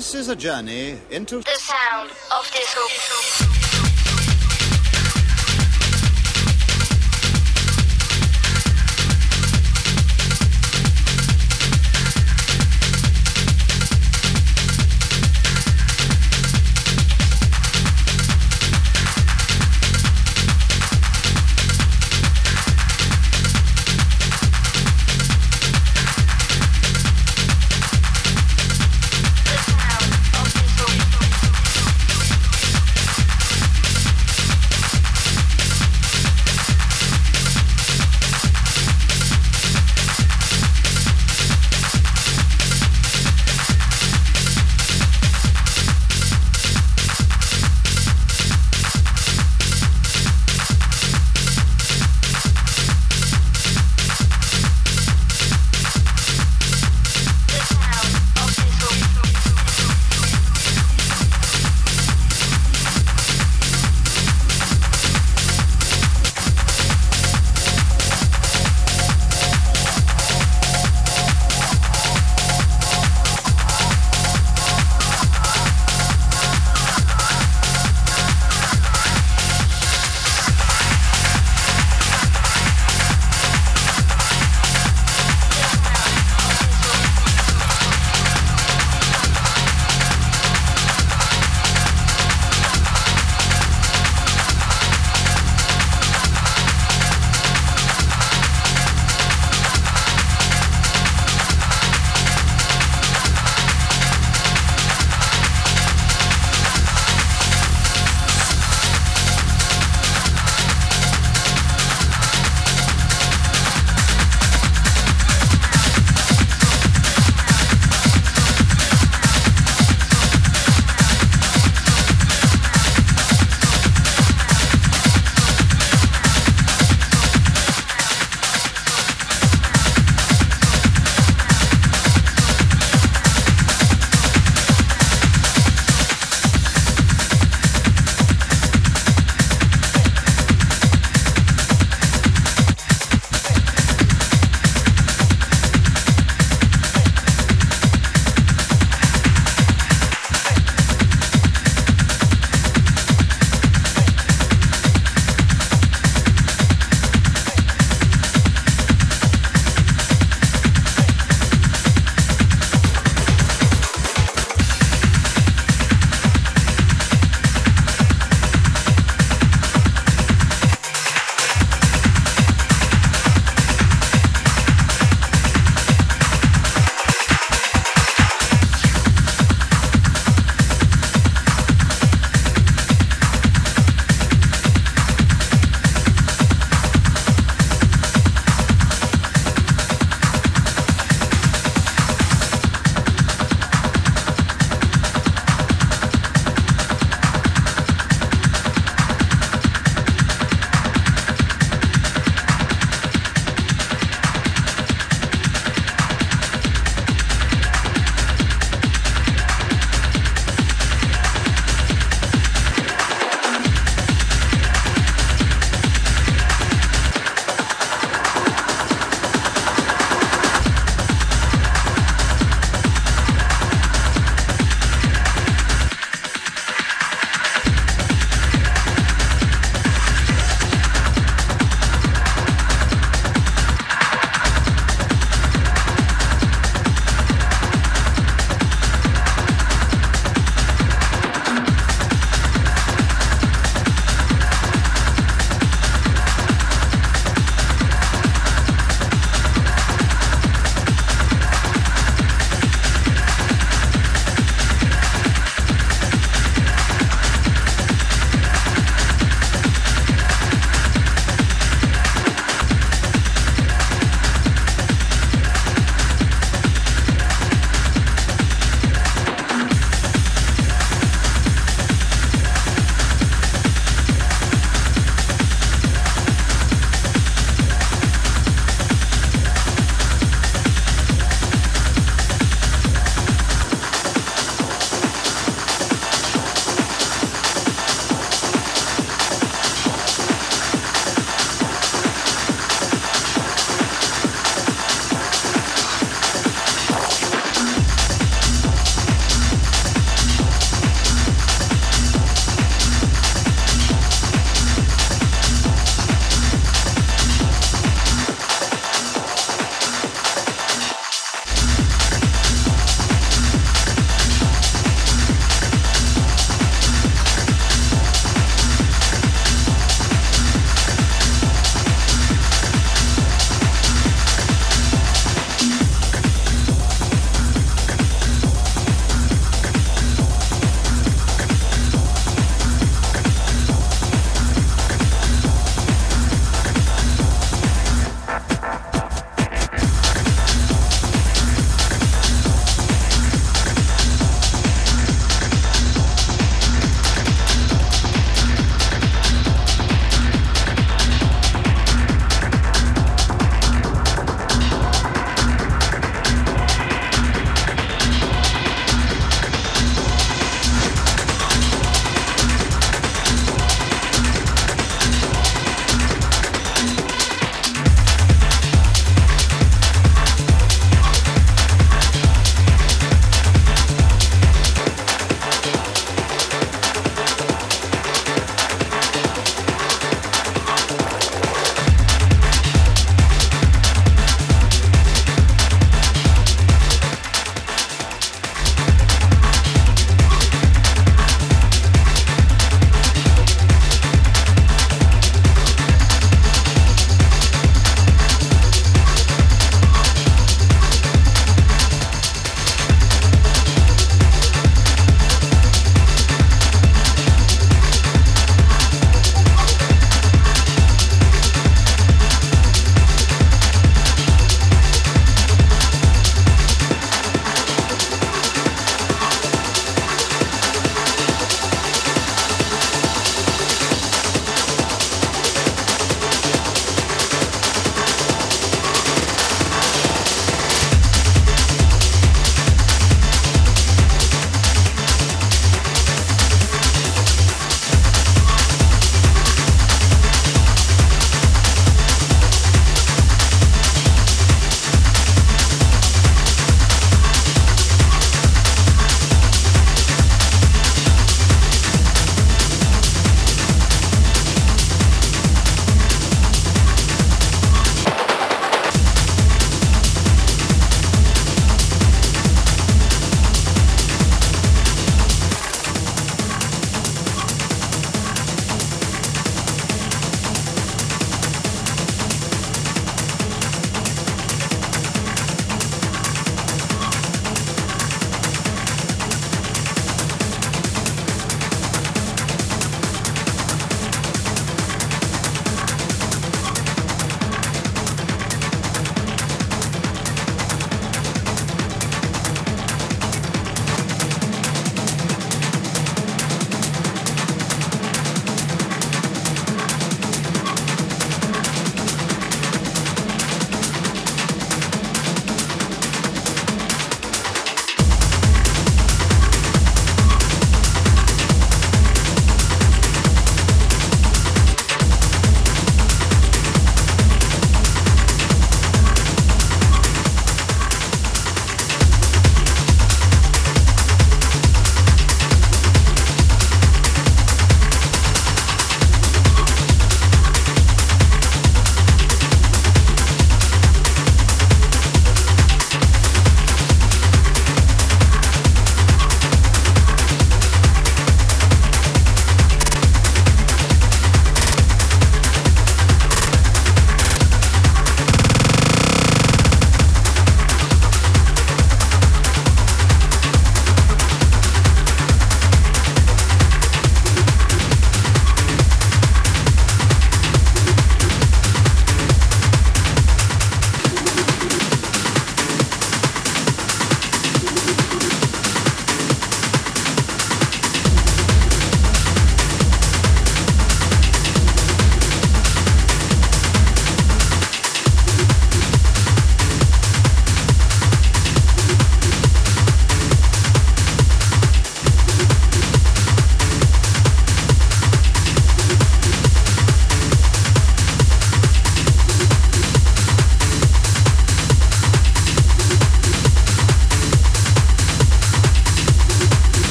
This is a journey into the sound of disco.